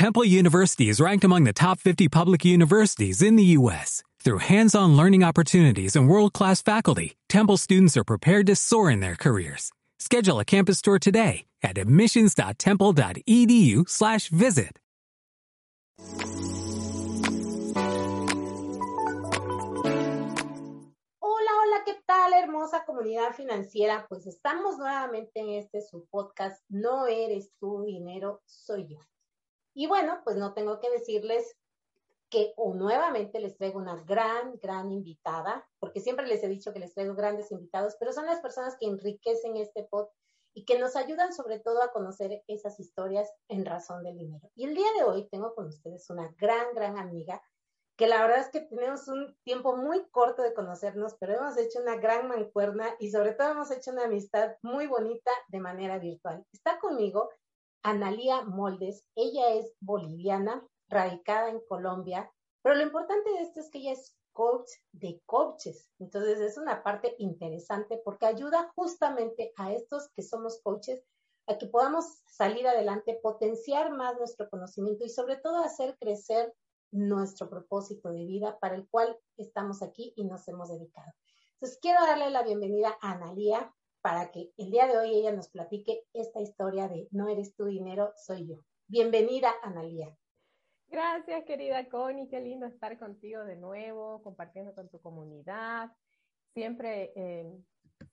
Temple University is ranked among the top 50 public universities in the U.S. Through hands-on learning opportunities and world-class faculty, Temple students are prepared to soar in their careers. Schedule a campus tour today at admissions.temple.edu/visit. Hola, hola, ¿qué tal, hermosa comunidad financiera? Pues estamos nuevamente en este su podcast, No eres tu dinero, soy yo. Y bueno, pues no tengo que decirles que o nuevamente les traigo una gran, gran invitada, porque siempre les he dicho que les traigo grandes invitados, pero son las personas que enriquecen este podcast y que nos ayudan sobre todo a conocer esas historias en razón del dinero. Y el día de hoy tengo con ustedes una gran, gran amiga, que la verdad es que tenemos un tiempo muy corto de conocernos, pero hemos hecho una gran mancuerna y sobre todo hemos hecho una amistad muy bonita de manera virtual. Está conmigo Analía Moldes. Ella es boliviana, radicada en Colombia, pero lo importante de esto es que ella es coach de coaches. Entonces es una parte interesante porque ayuda justamente a estos que somos coaches a que podamos salir adelante, potenciar más nuestro conocimiento y sobre todo hacer crecer nuestro propósito de vida para el cual estamos aquí y nos hemos dedicado. Entonces quiero darle la bienvenida a Analía para que el día de hoy ella nos platique esta historia de no eres tu dinero, soy yo. Bienvenida, Analía. Gracias, querida Connie. Qué lindo estar contigo de nuevo, compartiendo con tu comunidad. Siempre, eh,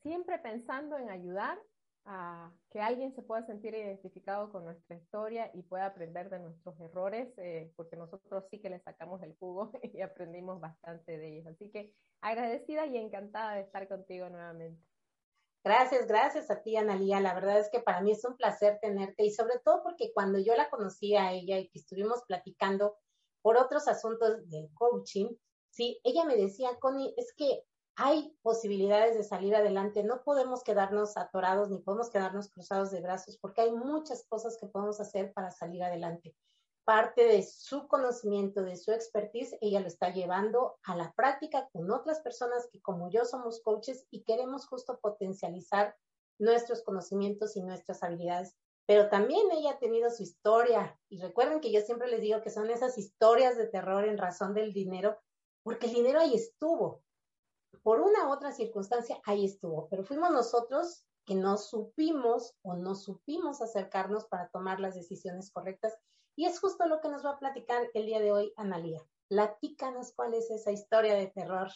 siempre pensando en ayudar a que alguien se pueda sentir identificado con nuestra historia y pueda aprender de nuestros errores, eh, porque nosotros sí que le sacamos el jugo y aprendimos bastante de ellos. Así que agradecida y encantada de estar contigo nuevamente. Gracias, gracias a ti, Analía. La verdad es que para mí es un placer tenerte y sobre todo porque cuando yo la conocí a ella y que estuvimos platicando por otros asuntos del coaching, sí, ella me decía, Connie, es que hay posibilidades de salir adelante, no podemos quedarnos atorados ni podemos quedarnos cruzados de brazos porque hay muchas cosas que podemos hacer para salir adelante parte de su conocimiento, de su expertise, ella lo está llevando a la práctica con otras personas que como yo somos coaches y queremos justo potencializar nuestros conocimientos y nuestras habilidades. Pero también ella ha tenido su historia y recuerden que yo siempre les digo que son esas historias de terror en razón del dinero, porque el dinero ahí estuvo. Por una u otra circunstancia, ahí estuvo, pero fuimos nosotros que no supimos o no supimos acercarnos para tomar las decisiones correctas y es justo lo que nos va a platicar el día de hoy Analía. Platícanos cuál es esa historia de terror.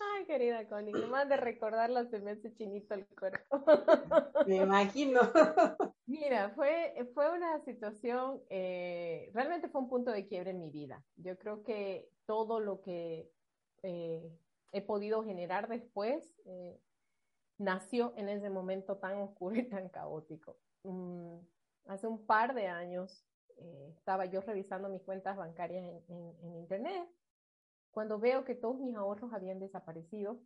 Ay, querida Connie, nomás de recordarla se me hace chinito el cuerpo. Me imagino. Mira, fue, fue una situación, eh, realmente fue un punto de quiebre en mi vida. Yo creo que todo lo que eh, he podido generar después eh, nació en ese momento tan oscuro y tan caótico. Mm, hace un par de años eh, estaba yo revisando mis cuentas bancarias en, internet, cuando veo que todos mis ahorros habían desaparecido,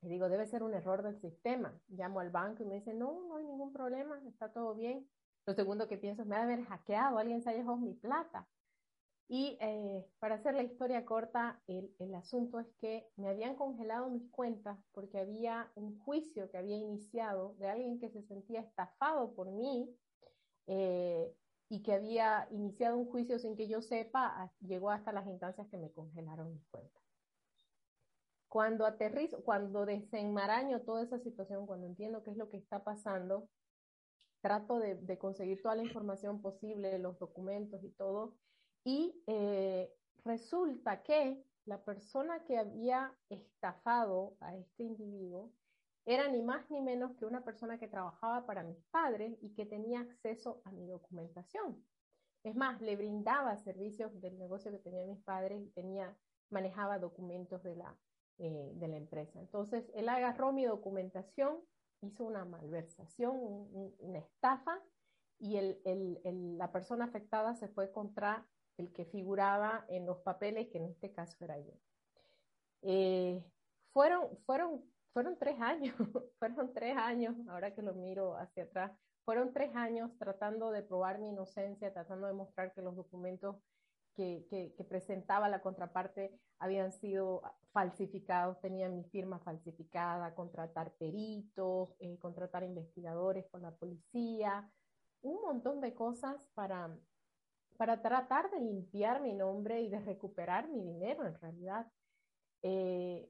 y digo, debe ser un error del sistema. Llamo al banco y me dicen, no, no hay ningún problema, está todo bien. Lo segundo que pienso es, me ha de haber hackeado, alguien se ha llevado mi plata. Y eh, para hacer la historia corta, el, el, asunto es que me habían congelado mis cuentas porque había un juicio que había iniciado de alguien que se sentía estafado por mí eh, y que había iniciado un juicio sin que yo sepa, llegó hasta las instancias que me congelaron mis cuentas. Cuando aterrizo, cuando desenmaraño toda esa situación, cuando entiendo qué es lo que está pasando, trato de, conseguir toda la información posible, los documentos y todo, y eh, resulta que la persona que había estafado a este individuo era ni más ni menos que una persona que trabajaba para mis padres y que tenía acceso a mi documentación. Es más, le brindaba servicios del negocio que tenían mis padres y tenía, manejaba documentos de la, eh, de la empresa. Entonces, él agarró mi documentación, hizo una malversación, una estafa, y el, el, la persona afectada se fue contra el que figuraba en los papeles, que en este caso era yo. Eh, fueron, fueron fueron tres años, fueron tres años, ahora que lo miro hacia atrás, fueron tres años tratando de probar mi inocencia, tratando de mostrar que los documentos que, que, presentaba la contraparte habían sido falsificados, tenían mi firma falsificada, contratar peritos, eh, contratar investigadores con la policía, un montón de cosas para, para tratar de limpiar mi nombre y de recuperar mi dinero en realidad. Eh,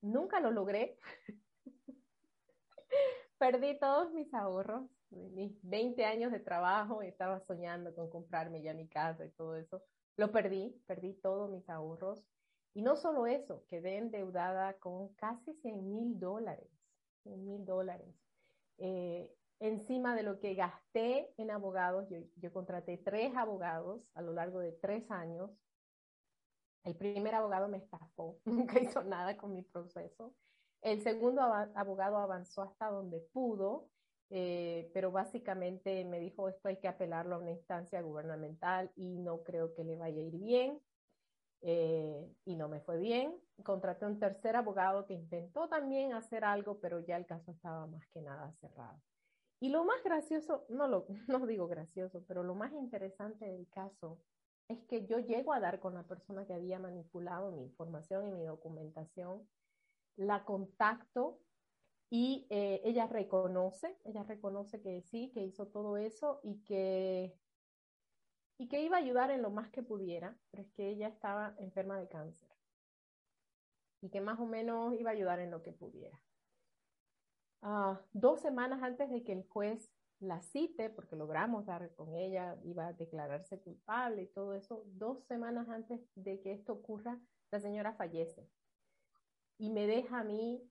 nunca lo logré. Perdí todos mis ahorros, mis 20 años de trabajo, estaba soñando con comprarme ya mi casa y todo eso. Lo perdí, perdí todos mis ahorros. Y no solo eso, quedé endeudada con casi 100 mil dólares, 100 mil dólares. Eh, encima de lo que gasté en abogados, yo, yo, contraté tres abogados a lo largo de tres años. El primer abogado me estafó, nunca hizo nada con mi proceso. El segundo abogado avanzó hasta donde pudo, eh, pero básicamente me dijo esto hay que apelarlo a una instancia gubernamental y no creo que le vaya a ir bien. Eh, y no me fue bien. Contraté un tercer abogado que intentó también hacer algo, pero ya el caso estaba más que nada cerrado. Y lo más gracioso, no, lo, no digo gracioso, pero lo más interesante del caso es que yo llego a dar con la persona que había manipulado mi información y mi documentación, la contacto y eh, ella reconoce, ella reconoce que sí, que hizo todo eso y que y que iba a ayudar en lo más que pudiera, pero es que ella estaba enferma de cáncer y que más o menos iba a ayudar en lo que pudiera. Uh, dos semanas antes de que el juez la cite, porque logramos dar con ella, iba a declararse culpable y todo eso, dos semanas antes de que esto ocurra, la señora fallece. Y me deja a mí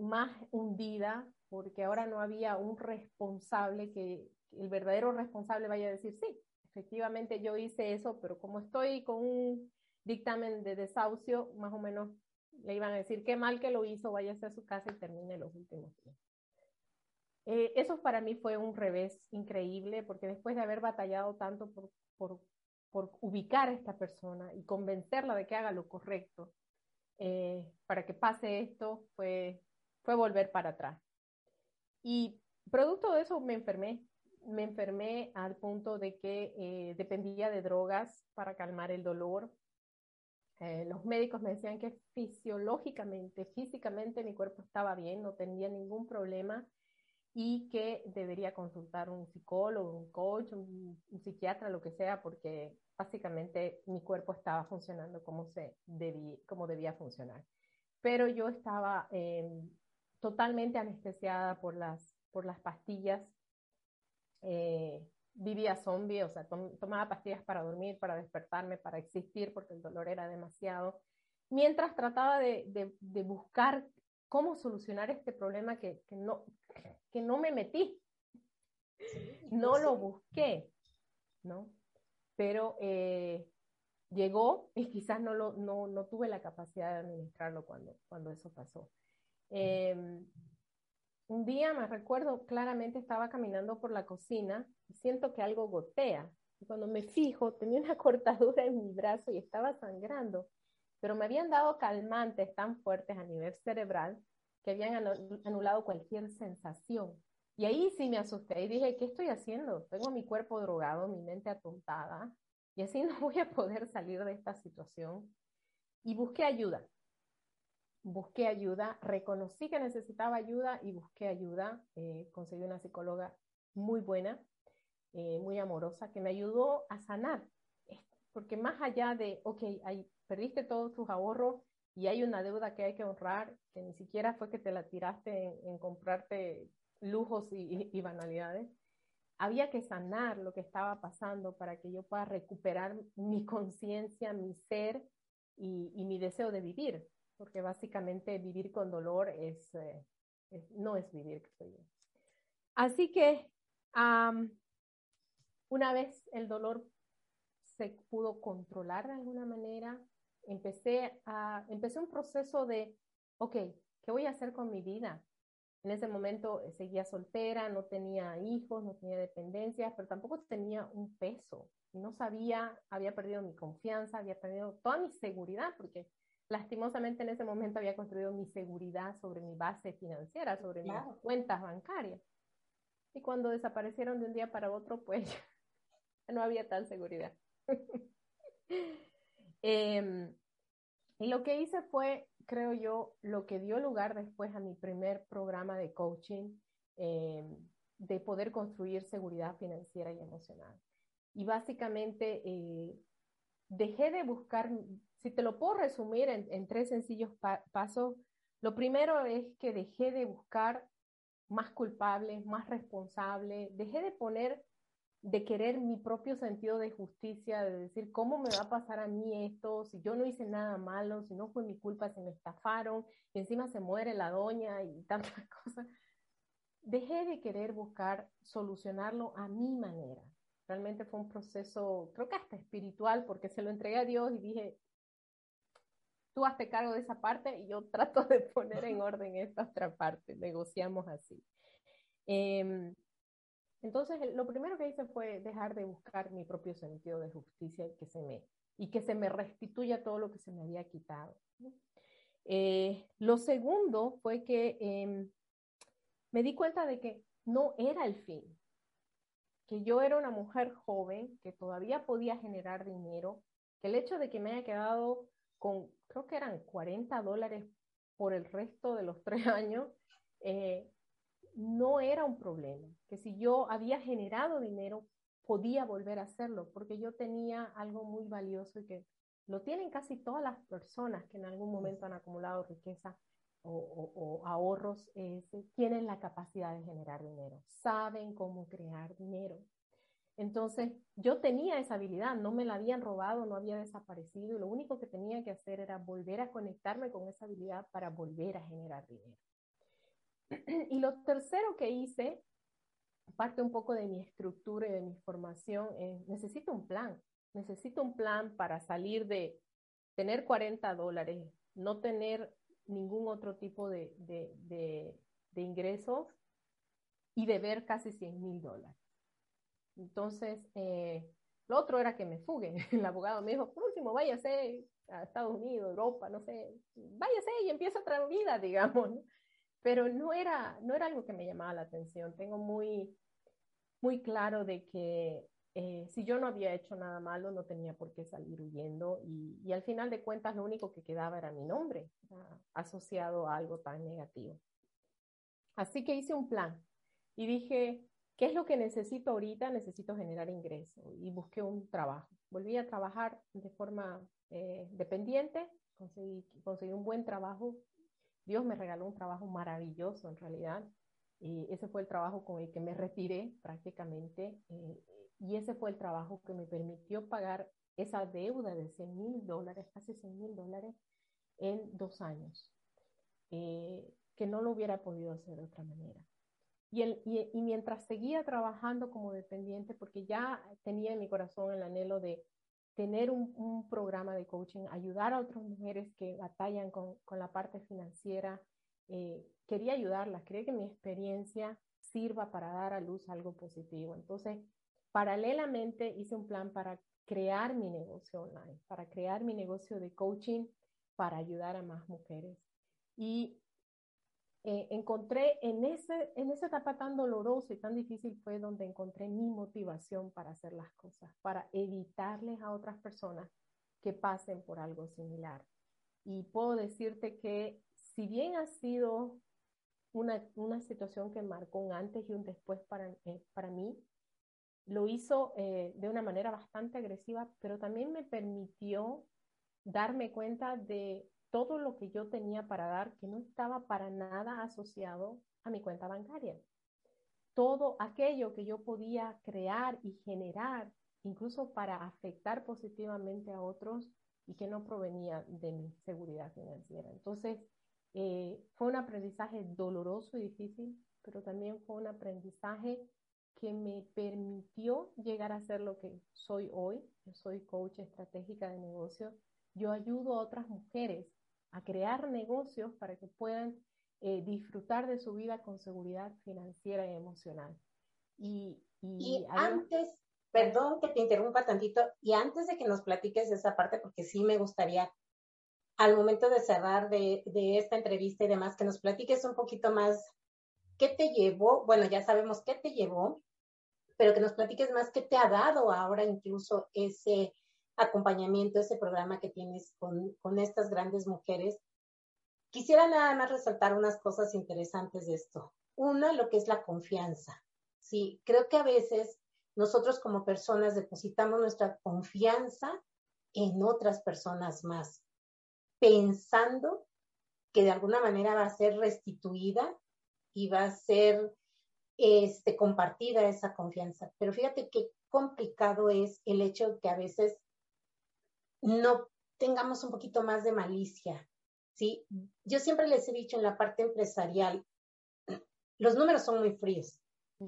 más hundida porque ahora no había un responsable que el verdadero responsable vaya a decir, sí, efectivamente yo hice eso, pero como estoy con un dictamen de desahucio, más o menos le iban a decir, qué mal que lo hizo, váyase a su casa y termine los últimos días. Eh, eso para mí fue un revés increíble, porque después de haber batallado tanto por, ubicar a esta persona y convencerla de que haga lo correcto, eh, para que pase esto, fue, fue volver para atrás. Y producto de eso me enfermé, me enfermé al punto de que eh, dependía de drogas para calmar el dolor. Los médicos me decían que fisiológicamente, físicamente mi cuerpo estaba bien, no tenía ningún problema y que debería consultar un psicólogo, un coach, un, psiquiatra, lo que sea, porque básicamente mi cuerpo estaba funcionando como, se debía, como debía funcionar. Pero yo estaba em, totalmente anestesiada por las, por las pastillas eh, vivía zombie, o sea, tomaba pastillas para dormir, para despertarme, para existir, porque el dolor era demasiado, mientras trataba de, de, buscar cómo solucionar este problema que, que, no, que no me metí, no lo busqué, ¿no? Pero eh, llegó y quizás no, lo, no, no, tuve la capacidad de administrarlo cuando, cuando eso pasó. Eh, un día me recuerdo claramente estaba caminando por la cocina y siento que algo gotea. Y cuando me fijo, tenía una cortadura en mi brazo y estaba sangrando. Pero me habían dado calmantes tan fuertes a nivel cerebral que habían anulado cualquier sensación. Y ahí sí me asusté y dije, ¿qué estoy haciendo? Tengo mi cuerpo drogado, mi mente atontada y así no voy a poder salir de esta situación. Y busqué ayuda busqué ayuda, reconocí que necesitaba ayuda y busqué ayuda. Eh, conseguí una psicóloga muy buena, eh, muy amorosa, que me ayudó a sanar. Porque más allá de, ok, perdiste todos tus ahorros y hay una deuda que hay que honrar, que ni siquiera fue que te la tiraste en, comprarte lujos y, banalidades, había que sanar lo que estaba pasando para que yo pueda recuperar mi conciencia, mi ser y mi deseo de vivir porque básicamente vivir con dolor es, eh, no es vivir, creo yo. Así que una vez el dolor se pudo controlar de alguna manera, empecé, a, empecé un proceso de, ok, ¿qué voy a hacer con mi vida? En ese momento eh, seguía soltera, no tenía hijos, no tenía dependencias, pero tampoco tenía un peso. No sabía, había perdido mi confianza, había perdido toda mi seguridad, porque lastimosamente en ese momento había construido mi seguridad sobre mi base financiera, sobre mis cuentas bancarias. Y cuando desaparecieron de un día para otro, pues no había tal seguridad. Em, y lo que hice fue, creo yo, lo que dio lugar después a mi primer programa de coaching, em, de poder construir seguridad financiera y emocional. y básicamente eh, dejé de buscar, si te lo puedo resumir en, tres sencillos pasos, lo primero es que dejé de buscar más culpables, más responsables, dejé de poner, de querer mi propio sentido de justicia, de decir, ¿cómo me va a pasar a mí esto? Si yo no hice nada malo, si no fue mi culpa, si me estafaron, y encima se muere la doña y tantas cosas. Dejé de querer buscar solucionarlo a mi manera. Realmente fue un proceso, creo que hasta espiritual, porque se lo entregué a Dios y dije, tú hazte cargo de esa parte y yo trato de poner en orden esta otra parte, negociamos así. Em, entonces, lo primero que hice fue dejar de buscar mi propio sentido de justicia y que se me, y que se me restituya todo lo que se me había quitado. Eh, lo segundo fue que em, me di cuenta de que no era el fin, que yo era una mujer joven, que todavía podía generar dinero, que el hecho de que me haya quedado con, creo que eran 40 dólares por el resto de los tres años, eh, no era un problema, que si yo había generado dinero, podía volver a hacerlo, porque yo tenía algo muy valioso y que lo tienen casi todas las personas que en algún momento han acumulado riqueza o, ahorros, tienen la capacidad de generar dinero, saben cómo crear dinero. Entonces, yo tenía esa habilidad, no me la habían robado, no había desaparecido y lo único que tenía que hacer era volver a conectarme con esa habilidad para volver a generar dinero. Y lo tercero que hice, parte un poco de mi estructura y de mi formación, es necesito un plan, necesito un plan para salir de tener 40 dólares, no tener ningún otro tipo de, de, de, de ingresos y deber casi 100 mil dólares. Entonces, eh, lo otro era que me fugue. El abogado me dijo, por último, váyase a Estados Unidos, Europa, no sé, váyase y empieza otra vida, digamos. Pero no era, no era algo que me llamaba la atención. Tengo muy, muy claro de que eh, si yo no había hecho nada malo, no tenía por qué salir huyendo y, al final de cuentas lo único que quedaba era mi nombre asociado a algo tan negativo. Así que hice un plan y dije, ¿Qué es lo que necesito ahorita? Necesito generar ingresos y busqué un trabajo. Volví a trabajar de forma eh, dependiente, conseguí, conseguí un buen trabajo. Dios me regaló un trabajo maravilloso en realidad. Y ese fue el trabajo con el que me retiré prácticamente. Eh, y ese fue el trabajo que me permitió pagar esa deuda de 100 mil dólares, casi 100 mil dólares, en dos años, eh, que no lo hubiera podido hacer de otra manera. Y, mientras seguía trabajando como dependiente, porque ya tenía en mi corazón el anhelo de tener un, programa de coaching, ayudar a otras mujeres que batallan con, con la parte financiera, eh, quería ayudarlas, quería que mi experiencia sirva para dar a luz algo positivo. Entonces, paralelamente hice un plan para crear mi negocio online, para crear mi negocio de coaching para ayudar a más mujeres. Y eh, encontré en, ese, en esa etapa tan dolorosa y tan difícil fue donde encontré mi motivación para hacer las cosas, para evitarles a otras personas que pasen por algo similar. Y puedo decirte que si bien ha sido una, una situación que marcó un antes y un después para, eh, para mí, lo hizo eh, de una manera bastante agresiva, pero también me permitió darme cuenta de todo lo que yo tenía para dar que no estaba para nada asociado a mi cuenta bancaria. Todo aquello que yo podía crear y generar, incluso para afectar positivamente a otros y que no provenía de mi seguridad financiera. Entonces, eh, fue un aprendizaje doloroso y difícil, pero también fue un aprendizaje que me permitió llegar a ser lo que soy hoy. Yo soy coach estratégica de negocio. Yo ayudo a otras mujeres a crear negocios para que puedan eh, disfrutar de su vida con seguridad financiera y emocional. Y, antes, perdón que te interrumpa tantito, y antes de que nos platiques esa parte, porque sí me gustaría al momento de cerrar de, de esta entrevista y demás, que nos platiques un poquito más qué te llevó, bueno, ya sabemos qué te llevó, pero que nos platiques más qué te ha dado ahora incluso ese acompañamiento, ese programa que tienes con, con estas grandes mujeres. Quisiera nada más resaltar unas cosas interesantes de esto. Una, lo que es la confianza. Sí, creo que a veces nosotros como personas depositamos nuestra confianza en otras personas más, pensando que de alguna manera va a ser restituida y va a ser este, compartida esa confianza. Pero fíjate qué complicado es el hecho de que a veces no tengamos un poquito más de malicia. ¿sí? Yo siempre les he dicho en la parte empresarial, los números son muy fríos.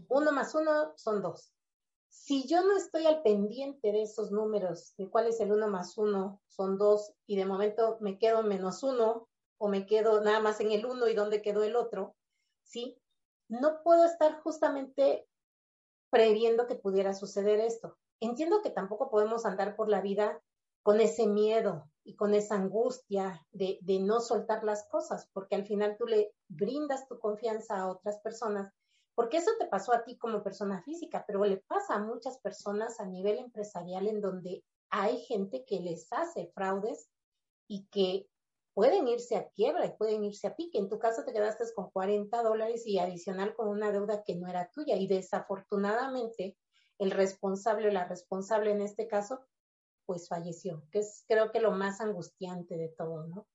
Uno más uno son dos. Si yo no estoy al pendiente de esos números, de cuál es el uno más uno, son dos, y de momento me quedo menos uno, o me quedo nada más en el uno y dónde quedó el otro, ¿sí? No puedo estar justamente previendo que pudiera suceder esto. Entiendo que tampoco podemos andar por la vida con ese miedo y con esa angustia de, no soltar las cosas, porque al final tú le brindas tu confianza a otras personas, porque eso te pasó a ti como persona física, pero le pasa a muchas personas a nivel empresarial en donde hay gente que les hace fraudes y que pueden irse a quiebra y pueden irse a pique. En tu caso te quedaste con 40 dólares y adicional con una deuda que no era tuya y desafortunadamente el responsable o la responsable en este caso pues falleció, que es creo que lo más angustiante de todo, ¿no?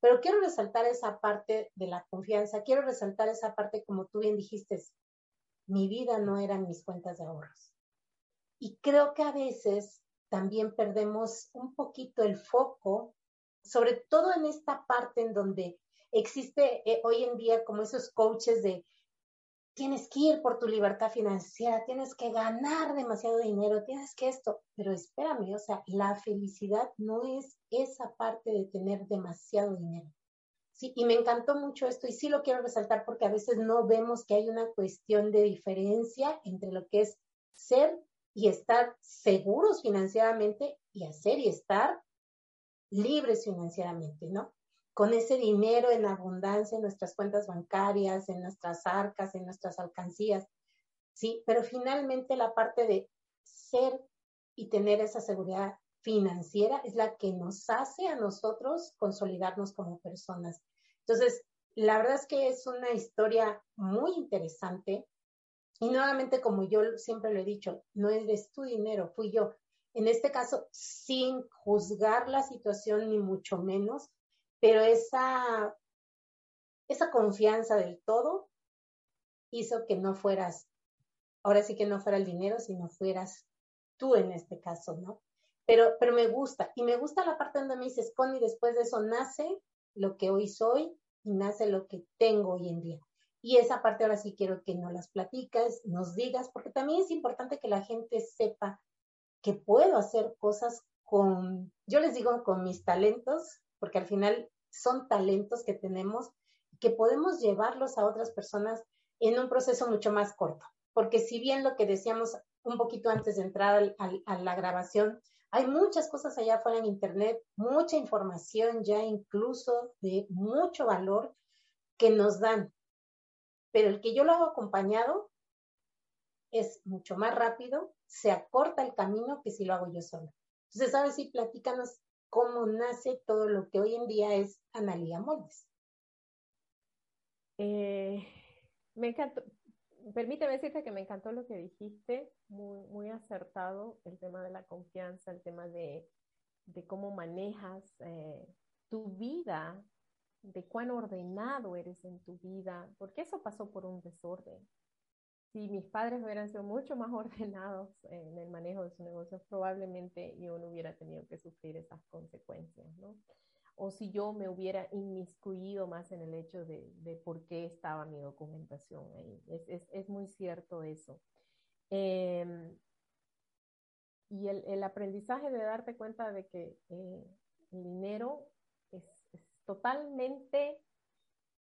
Pero quiero resaltar esa parte de la confianza, quiero resaltar esa parte como tú bien dijiste, mi vida no eran mis cuentas de ahorros. Y creo que a veces también perdemos un poquito el foco, sobre todo en esta parte en donde existe eh, hoy en día como esos coaches de tienes que ir por tu libertad financiera, tienes que ganar demasiado dinero, tienes que esto, pero espérame, o sea, la felicidad no es esa parte de tener demasiado dinero. Sí, y me encantó mucho esto y sí lo quiero resaltar porque a veces no vemos que hay una cuestión de diferencia entre lo que es ser y estar seguros financieramente y hacer y estar libres financieramente, ¿no? Con ese dinero en abundancia en nuestras cuentas bancarias, en nuestras arcas, en nuestras alcancías. Sí, pero finalmente la parte de ser y tener esa seguridad financiera es la que nos hace a nosotros consolidarnos como personas. Entonces, la verdad es que es una historia muy interesante y nuevamente, como yo siempre lo he dicho, no es tu dinero, fui yo. En este caso, sin juzgar la situación ni mucho menos, pero esa, esa confianza del todo hizo que no fueras, ahora sí que no fuera el dinero, sino fueras tú en este caso, ¿no? Pero, pero me gusta, y me gusta la parte donde me dices, Connie, después de eso nace lo que hoy soy y nace lo que tengo hoy en día. Y esa parte ahora sí quiero que nos las platicas, nos digas, porque también es importante que la gente sepa que puedo hacer cosas con, yo les digo, con mis talentos, porque al final son talentos que tenemos que podemos llevarlos a otras personas en un proceso mucho más corto. Porque si bien lo que decíamos un poquito antes de entrar a la grabación, hay muchas cosas allá afuera en Internet, mucha información ya incluso de mucho valor que nos dan. Pero el que yo lo hago acompañado es mucho más rápido, se acorta el camino que si lo hago yo solo. Entonces, ahora sí, platícanos cómo nace todo lo que hoy en día es Analía Moldes. Eh, me encantó, permíteme decirte que me encantó lo que dijiste, muy, muy acertado el tema de la confianza, el tema de, de cómo manejas eh, tu vida, de cuán ordenado eres en tu vida, porque eso pasó por un desorden si mis padres hubieran sido mucho más ordenados en el manejo de sus negocios, probablemente yo no hubiera tenido que sufrir esas consecuencias, ¿no? O si yo me hubiera inmiscuido más en el hecho de, por qué estaba mi documentación ahí. Es, es, muy cierto eso. Eh, y el, el, aprendizaje de darte cuenta de que eh, el dinero es, es totalmente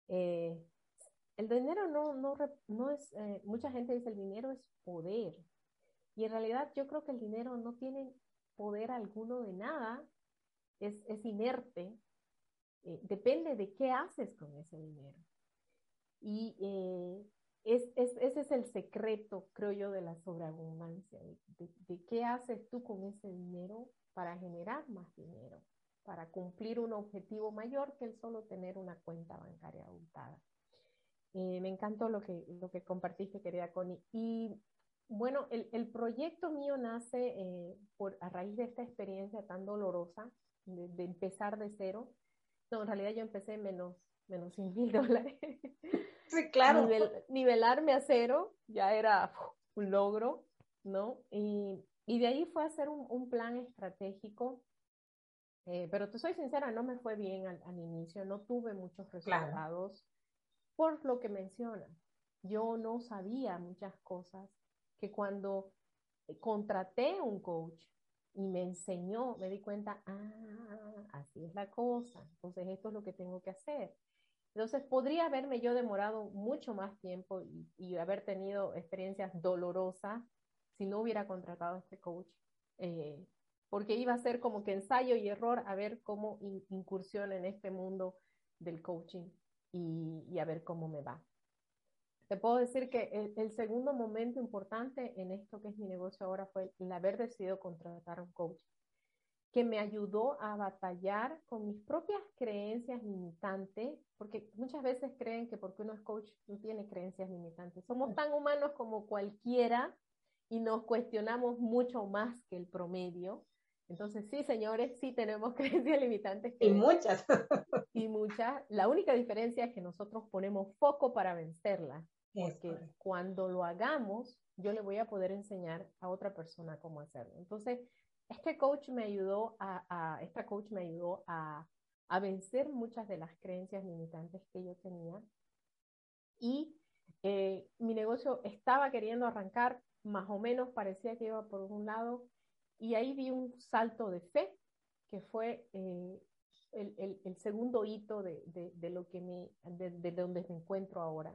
eh, el dinero no, no, no es, eh, mucha gente dice el dinero es poder. Y en realidad yo creo que el dinero no tiene poder alguno de nada, es, es inerte, eh, depende de qué haces con ese dinero. Y eh, es, es, ese es el secreto, creo yo, de la sobreabundancia, de, de qué haces tú con ese dinero para generar más dinero, para cumplir un objetivo mayor que el solo tener una cuenta bancaria abultada. Eh, me encantó lo que, lo que compartiste, querida Connie. Y Bueno, el, el proyecto mío nace eh, por, a raíz de esta experiencia tan dolorosa de, de, empezar de cero. No, en realidad yo empecé menos, menos 100 mil dólares. Sí, claro. Nivel, nivelarme a cero ya era un logro, ¿no? Y, y de ahí fue hacer un, un plan estratégico. Eh, pero te soy sincera, no me fue bien al, al inicio, no tuve muchos resultados claro. Por lo que mencionas. Yo no sabía muchas cosas que cuando contraté un coach y me enseñó, me di cuenta, ah, así es la cosa, entonces esto es lo que tengo que hacer. Entonces, podría haberme yo demorado mucho más tiempo y, haber tenido experiencias dolorosas si no hubiera contratado este coach, eh, porque iba a ser como que ensayo y error a ver cómo in, incursión en este mundo del coaching y, a ver cómo me va. Te puedo decir que el, segundo momento importante en esto que es mi negocio ahora fue el haber decidido contratar un coach que me ayudó a batallar con mis propias creencias limitantes, porque muchas veces creen que porque uno es coach no tiene creencias limitantes. Somos tan humanos como cualquiera y nos cuestionamos mucho más que el promedio. Entonces, sí, señores, sí tenemos creencias limitantes. y muchas. y muchas. La única diferencia es que nosotros ponemos foco para vencerlas. Porque cuando lo hagamos, yo le voy a poder enseñar a otra persona cómo hacerlo. Entonces, este coach me ayudó a, a esta coach me ayudó a, a, vencer muchas de las creencias limitantes que yo tenía. Y eh, mi negocio estaba queriendo arrancar, más o menos parecía que iba por un lado, y ahí di un salto de fe, que fue eh, el, el, segundo hito de, de, lo que me, de, de, donde me encuentro ahora.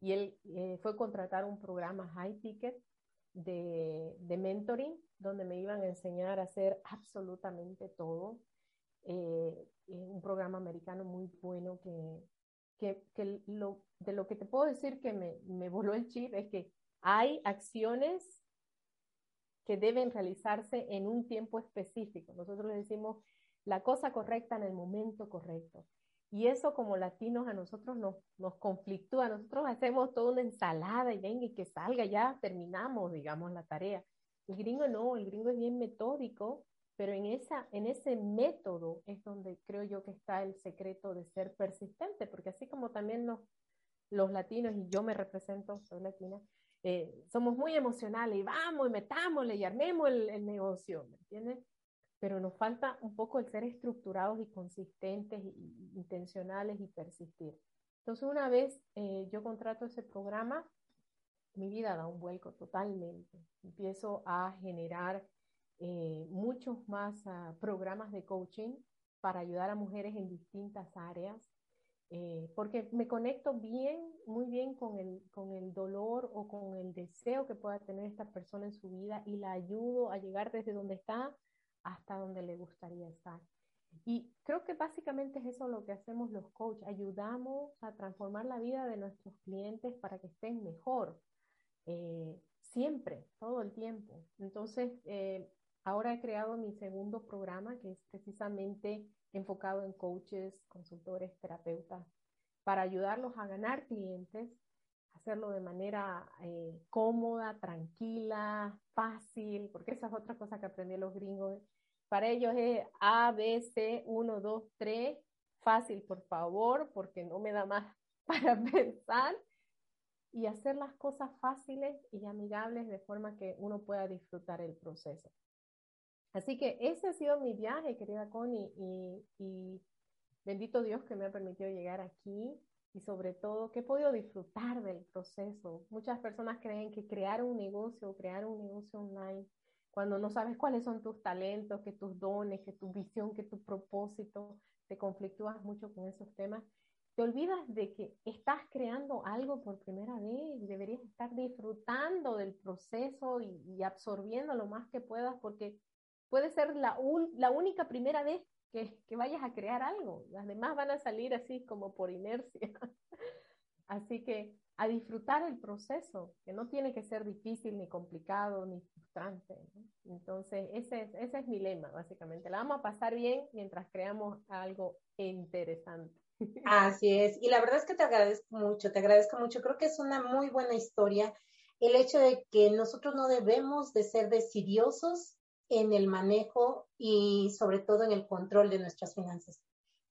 Y él eh, fue contratar un programa high ticket de, de, mentoring, donde me iban a enseñar a hacer absolutamente todo. Eh, un programa americano muy bueno que, que, que, lo, de lo que te puedo decir que me, me voló el chip es que hay acciones que deben realizarse en un tiempo específico. Nosotros le decimos la cosa correcta en el momento correcto. Y eso como latinos a nosotros nos, nos conflictúa. Nosotros hacemos toda una ensalada y venga y que salga, ya terminamos, digamos, la tarea. El gringo no, el gringo es bien metódico, pero en, esa, en ese método es donde creo yo que está el secreto de ser persistente, porque así como también los, los latinos, y yo me represento, soy latina, eh, somos muy emocionales y vamos y metámosle y armemos el, el negocio, ¿me entiendes? Pero nos falta un poco el ser estructurados y consistentes, y, y intencionales y persistir. Entonces, una vez eh, yo contrato ese programa, mi vida da un vuelco totalmente. Empiezo a generar eh, muchos más uh, programas de coaching para ayudar a mujeres en distintas áreas, eh, porque me conecto bien, muy bien con el, con el dolor o con el deseo que pueda tener esta persona en su vida y la ayudo a llegar desde donde está hasta donde le gustaría estar. Y creo que básicamente es eso lo que hacemos los coaches, ayudamos a transformar la vida de nuestros clientes para que estén mejor, eh, siempre, todo el tiempo. Entonces, eh, ahora he creado mi segundo programa que es precisamente enfocado en coaches, consultores, terapeutas, para ayudarlos a ganar clientes, hacerlo de manera eh, cómoda, tranquila, fácil, porque esa es otra cosa que aprendí los gringos. Para ellos es A, B, C, 1, 2, 3, fácil, por favor, porque no me da más para pensar y hacer las cosas fáciles y amigables de forma que uno pueda disfrutar el proceso. Así que ese ha sido mi viaje, querida Connie, y, bendito Dios que me ha permitido llegar aquí y sobre todo que he podido disfrutar del proceso. Muchas personas creen que crear un negocio crear un negocio online, cuando no sabes cuáles son tus talentos, que tus dones, que tu visión, que tu propósito, te conflictúas mucho con esos temas te olvidas de que estás creando algo por primera vez y deberías estar disfrutando del proceso y, y absorbiendo lo más que puedas porque puede ser la, la única primera vez que, que, vayas a crear algo. Las demás van a salir así como por inercia. así que a disfrutar el proceso, que no tiene que ser difícil, ni complicado, ni frustrante. Entonces, ese es, ese es mi lema, básicamente. La vamos a pasar bien mientras creamos algo interesante. Así es, y la verdad es que te agradezco mucho, te agradezco mucho, creo que es una muy buena historia el hecho de que nosotros no debemos de ser decidiosos en el manejo y sobre todo en el control de nuestras finanzas.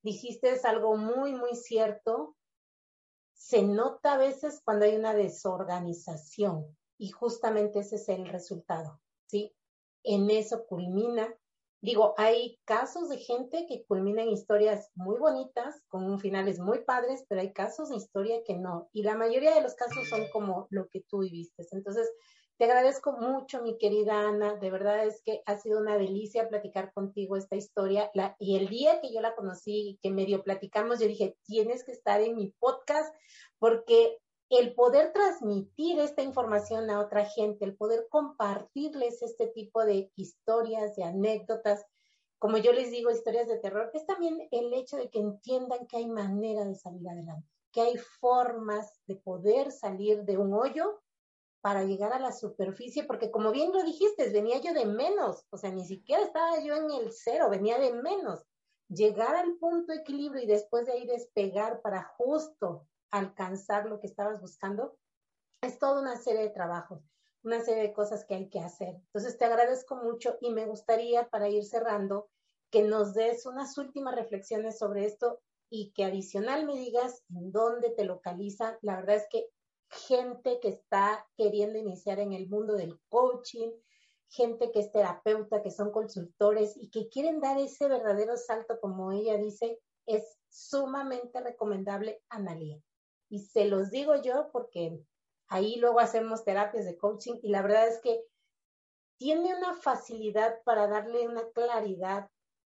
Dijiste es algo muy, muy cierto. Se nota a veces cuando hay una desorganización y justamente ese es el resultado, ¿sí? En eso culmina Digo, hay casos de gente que culminan historias muy bonitas, con finales muy padres, pero hay casos de historia que no. Y la mayoría de los casos son como lo que tú viviste. Entonces, te agradezco mucho, mi querida Ana. De verdad es que ha sido una delicia platicar contigo esta historia. y el día que yo la conocí, que medio platicamos, yo dije, tienes que estar en mi podcast porque el poder transmitir esta información a otra gente, el poder compartirles este tipo de historias, de anécdotas, como yo les digo, historias de terror, es también el hecho de que entiendan que hay manera de salir adelante, que hay formas de poder salir de un hoyo para llegar a la superficie, porque como bien lo dijiste, venía yo de menos, o sea, ni siquiera estaba yo en el cero, venía de menos. Llegar al punto equilibrio y después de ahí despegar para justo alcanzar lo que estabas buscando, es toda una serie de trabajos, una serie de cosas que hay que hacer. Entonces, te agradezco mucho y me gustaría, para ir cerrando, que nos des unas últimas reflexiones sobre esto y que adicional me digas en dónde te localiza. La verdad es que gente que está queriendo iniciar en el mundo del coaching, gente que es terapeuta, que son consultores y que quieren dar ese verdadero salto, como ella dice, es sumamente recomendable Analia. Y se los digo yo porque ahí luego hacemos terapias de coaching y la verdad es que tiene una facilidad para darle una claridad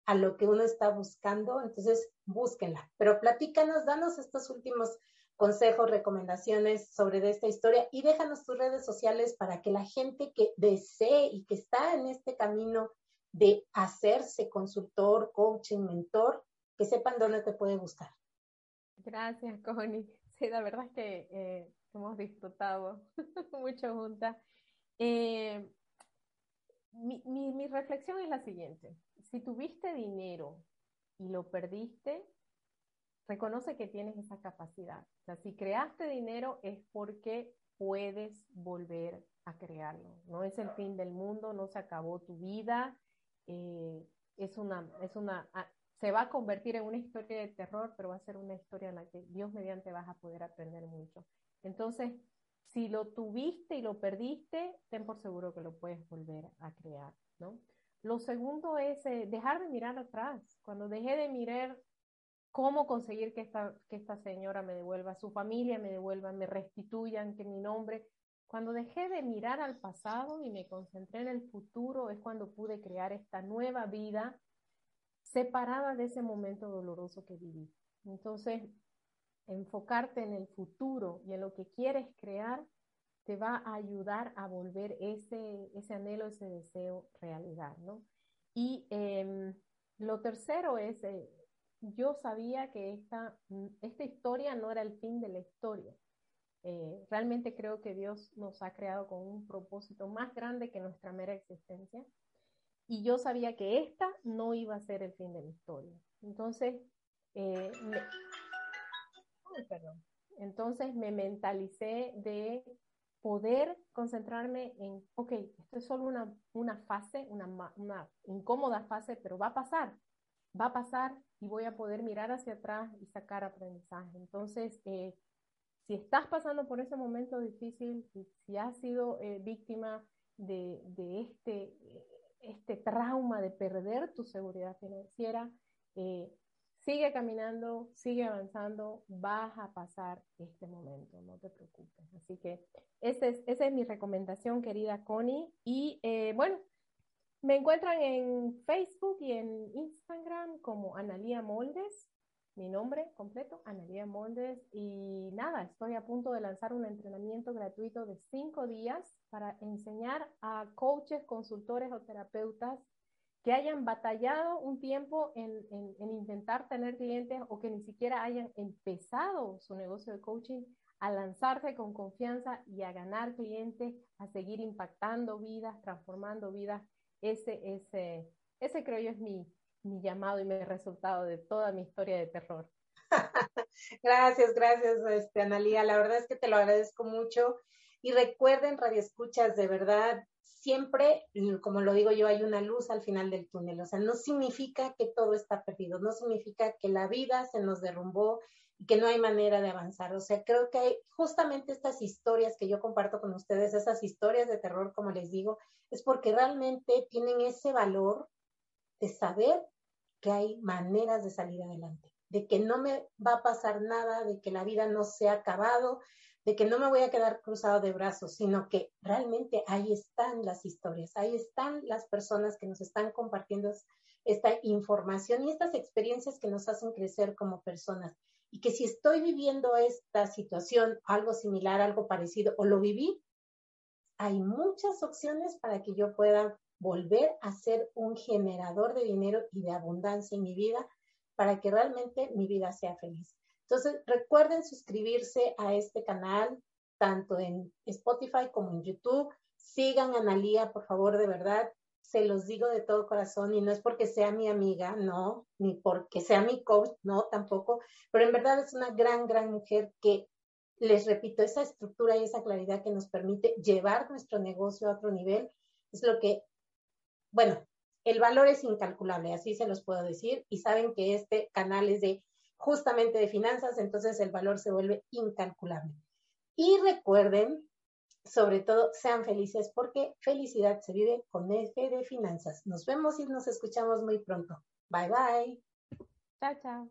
a lo que uno está buscando, entonces búsquenla. Pero platícanos, danos estos últimos consejos, recomendaciones sobre esta historia y déjanos tus redes sociales para que la gente que desee y que está en este camino de hacerse consultor, coaching, mentor, que sepan dónde te puede buscar. Gracias, Connie. Sí, la verdad es que eh, hemos disfrutado mucho juntas. Eh, mi, mi, reflexión es la siguiente. Si tuviste dinero y lo perdiste, reconoce que tienes esa capacidad. O sea, si creaste dinero es porque puedes volver a crearlo. No es el fin del mundo, no se acabó tu vida. Eh, es una, es una, se va a convertir en una historia de terror, pero va a ser una historia en la que Dios mediante vas a poder aprender mucho. Entonces, si lo tuviste y lo perdiste, ten por seguro que lo puedes volver a crear, ¿no? Lo segundo es eh, dejar de mirar atrás. Cuando dejé de mirar cómo conseguir que esta, que esta señora me devuelva, su familia me devuelva, me restituyan, que mi nombre, cuando dejé de mirar al pasado y me concentré en el futuro, es cuando pude crear esta nueva vida separada de ese momento doloroso que viví. Entonces, enfocarte en el futuro y en lo que quieres crear te va a ayudar a volver ese, ese anhelo, ese deseo realidad, ¿no? Y em, lo tercero es, eh, yo sabía que esta, esta historia no era el fin de la historia. Eh, realmente creo que Dios nos ha creado con un propósito más grande que nuestra mera existencia y yo sabía que esta no iba a ser el fin de la historia. Entonces, eh, me, Entonces me mentalicé de poder concentrarme en, ok, esto es solo una, una fase, una, una, incómoda fase, pero va a pasar, va a pasar y voy a poder mirar hacia atrás y sacar aprendizaje. Entonces, eh, si estás pasando por ese momento difícil, si, has sido eh, víctima de, este este trauma de perder tu seguridad financiera, eh, sigue caminando, sigue avanzando, vas a pasar este momento, no te preocupes. Así que esa es, mi recomendación, querida Connie. Y bueno, me encuentran en Facebook y en Instagram como Analía Moldes mi nombre completo, Analia Moldes, y nada, estoy a punto de lanzar un entrenamiento gratuito de cinco días para enseñar a coaches, consultores o terapeutas que hayan batallado un tiempo en, en, intentar tener clientes o que ni siquiera hayan empezado su negocio de coaching a lanzarse con confianza y a ganar clientes, a seguir impactando vidas, transformando vidas. Ese, ese, ese creo yo es mi, mi llamado y mi resultado de toda mi historia de terror. gracias, gracias, este, Analia. La verdad es que te lo agradezco mucho. Y recuerden, Radio Escuchas, de verdad, siempre, como lo digo yo, hay una luz al final del túnel. O sea, no significa que todo está perdido, no significa que la vida se nos derrumbó que no hay manera de avanzar. O sea, creo que hay justamente estas historias que yo comparto con ustedes, esas historias de terror, como les digo, es porque realmente tienen ese valor de saber que hay maneras de salir adelante, de que no me va a pasar nada, de que la vida no se ha acabado, de que no me voy a quedar cruzado de brazos, sino que realmente ahí están las historias, ahí están las personas que nos están compartiendo esta información y estas experiencias que nos hacen crecer como personas. Y que si estoy viviendo esta situación, algo similar, algo parecido, o lo viví, hay muchas opciones para que yo pueda volver a ser un generador de dinero y de abundancia en mi vida para que realmente mi vida sea feliz. Entonces, recuerden suscribirse a este canal, tanto en Spotify como en YouTube. Sigan a Analia, por favor, de verdad. Se los digo de todo corazón y no es porque sea mi amiga, no, ni porque sea mi coach, no, tampoco, pero en verdad es una gran, gran mujer que, les repito, esa estructura y esa claridad que nos permite llevar nuestro negocio a otro nivel es lo que, bueno, el valor es incalculable, así se los puedo decir, y saben que este canal es de justamente de finanzas, entonces el valor se vuelve incalculable. Y recuerden, sobre todo, sean felices porque felicidad se vive con F de finanzas. Nos vemos y nos escuchamos muy pronto. Bye bye. Chao, chao.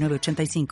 85